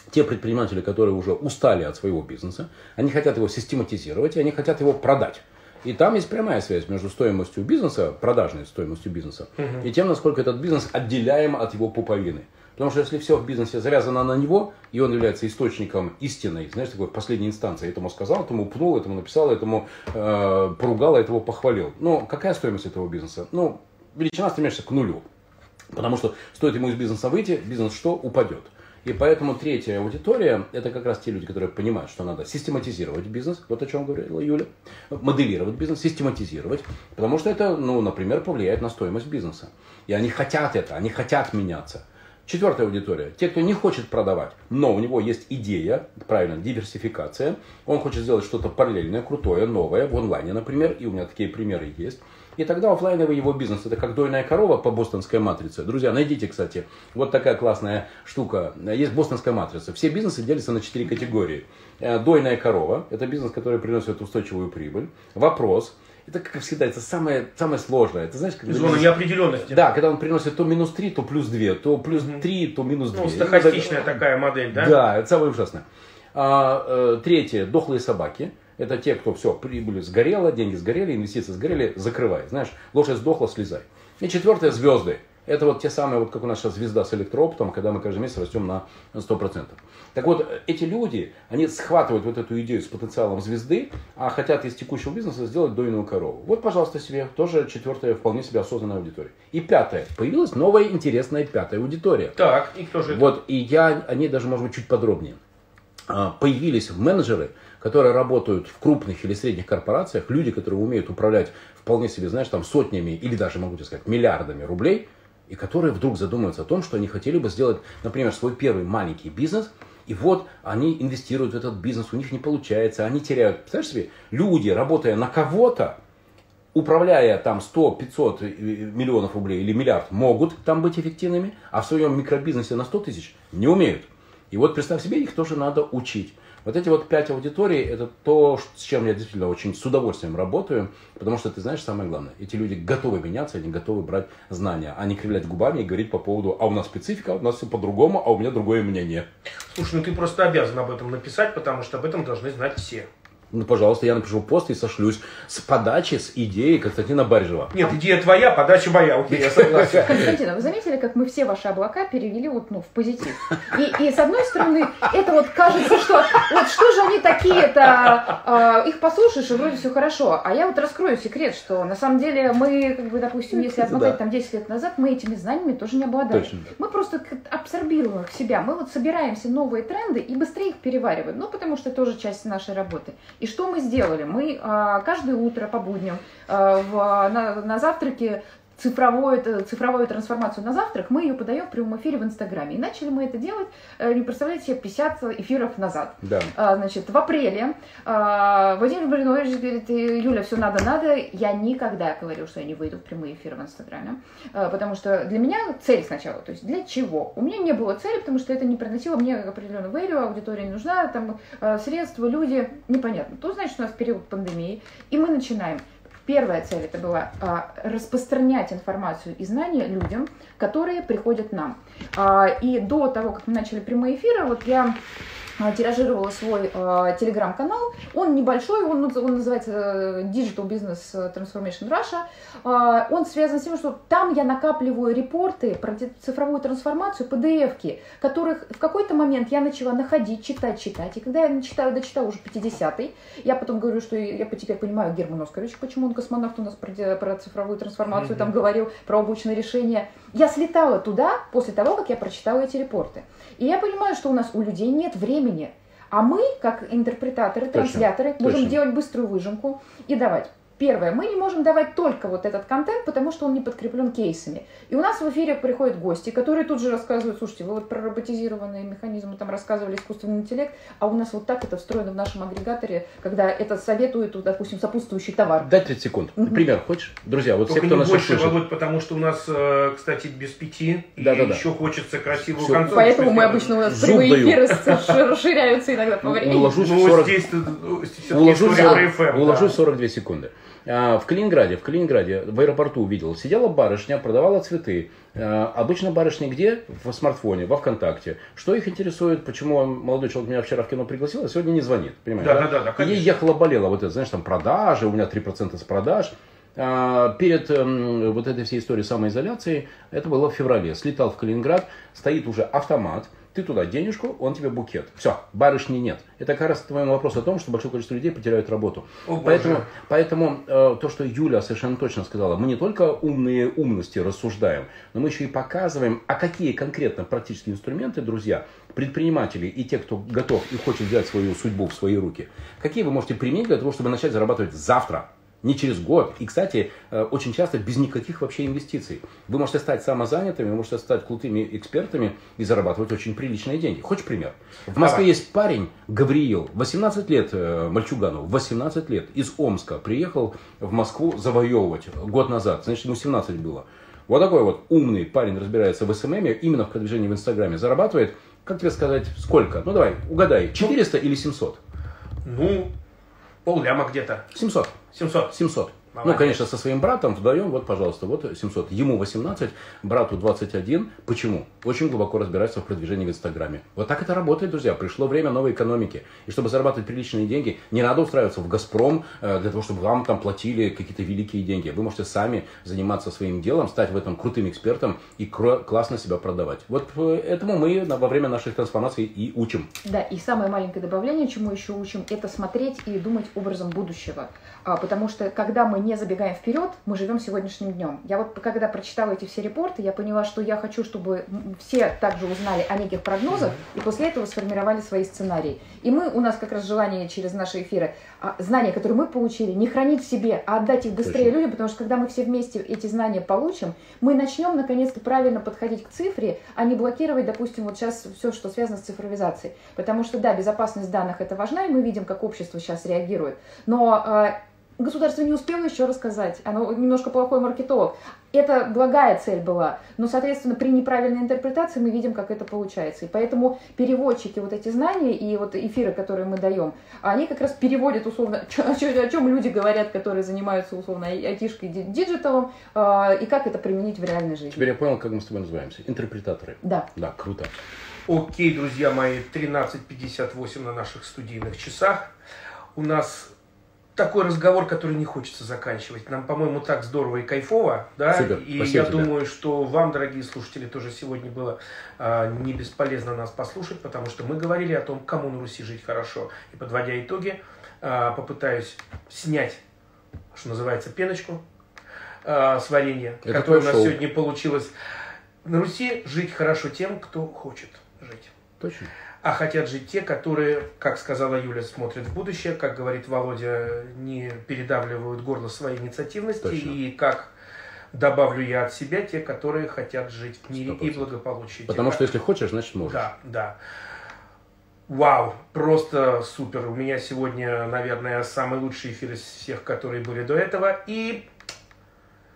Те предприниматели, которые уже устали от своего бизнеса, они хотят его систематизировать, и они хотят его продать. И там есть прямая связь между стоимостью бизнеса, продажной стоимостью бизнеса, угу. и тем, насколько этот бизнес отделяем от его пуповины. Потому что если все в бизнесе завязано на него, и он является источником истины, знаешь, такой последней инстанции, этому сказал, этому пнул, этому написал, этому э, поругал, этому похвалил. Но какая стоимость этого бизнеса? Ну, величина стремишься к нулю. Потому что стоит ему из бизнеса выйти, бизнес что? Упадет. И поэтому третья аудитория – это как раз те люди, которые понимают, что надо систематизировать бизнес, вот о чем говорила Юля, моделировать бизнес, систематизировать, потому что это, ну, например, повлияет на стоимость бизнеса. И они хотят это, они хотят меняться. Четвертая аудитория. Те, кто не хочет продавать, но у него есть идея, правильно, диверсификация. Он хочет сделать что-то параллельное, крутое, новое, в онлайне, например. И у меня такие примеры есть. И тогда офлайновый его бизнес, это как дойная корова по бостонской матрице. Друзья, найдите, кстати, вот такая классная штука. Есть бостонская матрица. Все бизнесы делятся на четыре категории. Э, дойная корова, это бизнес, который приносит устойчивую прибыль. Вопрос, это, как всегда, это самое, самое сложное. Это знаешь, когда Зона неопределенности. Да, когда он приносит то минус 3, то плюс 2, то плюс 3, то минус 2. Ну, стахастичная такая модель, да? Да, это самое ужасное. А, э, третье, дохлые собаки. Это те, кто все, прибыль сгорела, деньги сгорели, инвестиции сгорели, закрывай. Знаешь, лошадь сдохла, слезай. И четвертое, звезды. Это вот те самые, вот как у нас сейчас звезда с электроопытом, когда мы каждый месяц растем на 100%. Так вот, эти люди, они схватывают вот эту идею с потенциалом звезды, а хотят из текущего бизнеса сделать дойную корову. Вот, пожалуйста, себе тоже четвертая, вполне себе осознанная аудитория. И пятая. Появилась новая интересная пятая аудитория. Так, и кто же это? Вот, и я о ней даже, может быть, чуть подробнее. А, появились менеджеры, которые работают в крупных или средних корпорациях, люди, которые умеют управлять вполне себе, знаешь, там сотнями или даже, могу тебе сказать, миллиардами рублей – и которые вдруг задумаются о том, что они хотели бы сделать, например, свой первый маленький бизнес, и вот они инвестируют в этот бизнес, у них не получается, они теряют. Представляешь себе, люди, работая на кого-то, управляя там 100-500 миллионов рублей или миллиард, могут там быть эффективными, а в своем микробизнесе на 100 тысяч не умеют. И вот представь себе, их тоже надо учить. Вот эти вот пять аудиторий, это то, с чем я действительно очень с удовольствием работаю, потому что ты знаешь самое главное, эти люди готовы меняться, они готовы брать знания, а не кривлять губами и говорить по поводу, а у нас специфика, у нас все по-другому, а у меня другое мнение. Слушай, ну ты просто обязан об этом написать, потому что об этом должны знать все. Ну, пожалуйста, я напишу пост и сошлюсь с подачи, с идеей Константина Баржева. Нет, идея твоя, подача моя, окей, я согласен. Константин, а вы заметили, как мы все ваши облака перевели вот, ну, в позитив? И, и с одной стороны, это вот кажется, что вот что же они такие-то, э, их послушаешь, и вроде все хорошо. А я вот раскрою секрет, что на самом деле мы, как бы, допустим, если отмотать там 10 лет назад, мы этими знаниями тоже не обладали. Точно. Мы просто абсорбируем их в себя. Мы вот собираемся новые тренды и быстрее их перевариваем. Ну, потому что это тоже часть нашей работы. И что мы сделали? Мы а, каждое утро по будням а, на завтраке цифровую, цифровую трансформацию на завтрак, мы ее подаем в прямом эфире в Инстаграме. И начали мы это делать, э, не представляете себе, 50 эфиров назад. Да. А, значит, в апреле а, Владимир Блинович говорит, Юля, все надо, надо. Я никогда говорил, что я не выйду в прямые эфиры в Инстаграме, а, потому что для меня цель сначала, то есть для чего? У меня не было цели, потому что это не приносило мне определенную value, аудитория не нужна, там средства, люди, непонятно. То значит, у нас период пандемии, и мы начинаем. Первая цель это была а, распространять информацию и знания людям, которые приходят нам. А, и до того, как мы начали прямые эфиры, вот я тиражировала свой э, телеграм-канал. Он небольшой, он, он называется э, Digital Business Transformation Russia. Э, он связан с тем, что там я накапливаю репорты про цифровую трансформацию, PDF-ки, которых в какой-то момент я начала находить, читать, читать. И когда я начитала, дочитала уже 50-й, я потом говорю, что я теперь понимаю Герман Оскарович, почему он космонавт у нас про, про цифровую трансформацию mm-hmm. там говорил, про облачное решение. Я слетала туда после того, как я прочитала эти репорты. И я понимаю, что у нас у людей нет времени. А мы, как интерпретаторы, трансляторы, Точно. можем Точно. делать быструю выжимку и давать. Первое, мы не можем давать только вот этот контент, потому что он не подкреплен кейсами. И у нас в эфире приходят гости, которые тут же рассказывают, слушайте, вы вот про роботизированные механизмы там рассказывали, искусственный интеллект, а у нас вот так это встроено в нашем агрегаторе, когда это советует, допустим, сопутствующий товар. Дай 30 секунд. Угу. Пример хочешь? Друзья, вот Только все, кто не нас больше, слышит. Володь, потому что у нас, э, кстати, без пяти, да, и да, да. еще хочется красивую все. концовку. Поэтому мы обычно у нас прямые эфиры расширяются иногда по времени. Уложусь ну, 40... здесь уложусь, уложусь 42 секунды. А, в Калининграде, в Калининграде, в аэропорту увидел, сидела барышня, продавала цветы. А, обычно барышни где? В смартфоне, во ВКонтакте. Что их интересует, почему молодой человек меня вчера в кино пригласил, а сегодня не звонит, понимаешь? Да, да, да. да Ей ехала болела, вот это, знаешь, там продажи, у меня 3% с продаж. А, перед эм, вот этой всей историей самоизоляции, это было в феврале, слетал в Калининград, стоит уже автомат, ты туда денежку, он тебе букет. Все, барышни нет. Это как раз к твоему вопросу о том, что большое количество людей потеряют работу. О, поэтому поэтому э, то, что Юля совершенно точно сказала, мы не только умные умности рассуждаем, но мы еще и показываем, а какие конкретно практические инструменты, друзья, предприниматели и те, кто готов и хочет взять свою судьбу в свои руки, какие вы можете применить для того, чтобы начать зарабатывать завтра, не через год. И, кстати, э, очень часто без никаких вообще инвестиций. Вы можете стать самозанятыми, вы можете стать крутыми экспертами и зарабатывать очень приличные деньги. Хочешь пример? В Москве Давай. есть парень, Гавриил, 18 лет, э, мальчугану, 18 лет, из Омска, приехал в Москву завоевывать год назад, значит, ему 17 было. Вот такой вот умный парень разбирается в SMM, именно в продвижении в Инстаграме, зарабатывает, как тебе сказать, сколько? Ну давай, угадай, 400 ну, или 700? Ну, пол ляма где-то. 700. 700. 700. Молодец. Ну, конечно, со своим братом вдвоем, вот, пожалуйста, вот 700. Ему 18, брату 21. Почему? Очень глубоко разбирается в продвижении в Инстаграме. Вот так это работает, друзья. Пришло время новой экономики. И чтобы зарабатывать приличные деньги, не надо устраиваться в «Газпром» э, для того, чтобы вам там платили какие-то великие деньги. Вы можете сами заниматься своим делом, стать в этом крутым экспертом и классно себя продавать. Вот э, этому мы во время наших трансформаций и учим. Да, и самое маленькое добавление, чему еще учим, это смотреть и думать образом будущего. А, потому что когда мы не забегаем вперед, мы живем сегодняшним днем. Я вот когда прочитала эти все репорты, я поняла, что я хочу, чтобы все также узнали о неких прогнозах и после этого сформировали свои сценарии. И мы, у нас как раз желание через наши эфиры, а, знания, которые мы получили, не хранить в себе, а отдать их быстрее Точно. людям, потому что когда мы все вместе эти знания получим, мы начнем наконец-то правильно подходить к цифре, а не блокировать, допустим, вот сейчас все, что связано с цифровизацией. Потому что, да, безопасность данных это важна, и мы видим, как общество сейчас реагирует. Но а, государство не успело еще рассказать. Оно немножко плохой маркетолог. Это благая цель была, но, соответственно, при неправильной интерпретации мы видим, как это получается. И поэтому переводчики вот эти знания и вот эфиры, которые мы даем, они как раз переводят условно, о чем люди говорят, которые занимаются условно айтишкой, digital ом, а, и как это применить в реальной жизни. Теперь я понял, как мы с тобой называемся. Интерпретаторы. Да. Да, круто. Окей, друзья мои, 13.58 на наших студийных часах. У нас такой разговор, который не хочется заканчивать. Нам, по-моему, так здорово и кайфово, да? Супер, и спасибо я тебе. думаю, что вам, дорогие слушатели, тоже сегодня было а, не бесполезно нас послушать, потому что мы говорили о том, кому на Руси жить хорошо. И подводя итоги, а, попытаюсь снять, что называется, пеночку а, с варенья, Это которое у нас шоу. сегодня получилось. На Руси жить хорошо тем, кто хочет жить. Точно. А хотят жить те, которые, как сказала Юля, смотрят в будущее, как говорит Володя, не передавливают горло своей инициативности. Точно. И как добавлю я от себя, те, которые хотят жить в мире и 100%. благополучии. Потому Те, что если хочешь, значит можешь. да, да. Вау, просто супер. У меня сегодня, наверное, самый лучший эфир из всех, которые были до этого. И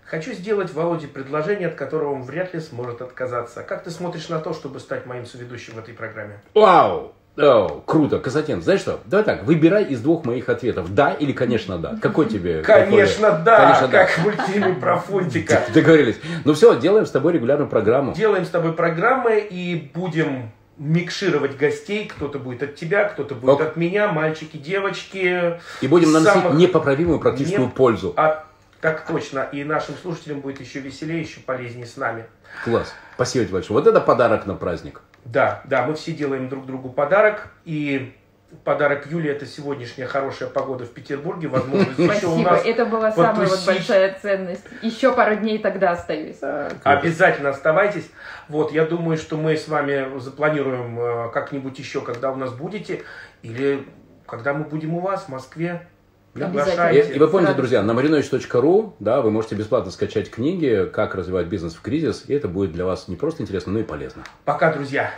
хочу сделать Володе предложение, от которого он вряд ли сможет отказаться. Как ты смотришь на то, чтобы стать моим соведущим в этой программе? Вау! О, круто, Казатен, знаешь что? Давай так, выбирай из двух моих ответов. Да или, конечно, да. Какой тебе? Конечно, какой? да, Конечно, да. как в мультфильме про Фунтика. Договорились. Ну все, делаем с тобой регулярную программу. Делаем с тобой программы и будем микшировать гостей. Кто-то будет от тебя, кто-то будет Ок. от меня, мальчики, девочки. И будем наносить Самых- непоправимую практическую Не- пользу. А так точно. И нашим слушателям будет еще веселее, еще полезнее с нами. Класс. Спасибо тебе большое. Вот это подарок на праздник. Да, да, мы все делаем друг другу подарок. И подарок Юле это сегодняшняя хорошая погода в Петербурге. Возможность еще у Спасибо, нас это была самая вот потусить. большая ценность. Еще пару дней тогда остаюсь. Обязательно оставайтесь. Вот, я думаю, что мы с вами запланируем э, как-нибудь еще, когда у нас будете, или когда мы будем у вас в Москве. Обязательно. И, Приглашайте. и вы помните, друзья, на marinovich.ru, да, вы можете бесплатно скачать книги «Как развивать бизнес в кризис», и это будет для вас не просто интересно, но и полезно. Пока, друзья.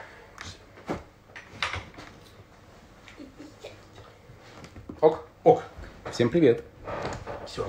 Ок. Ок. Всем привет. Все.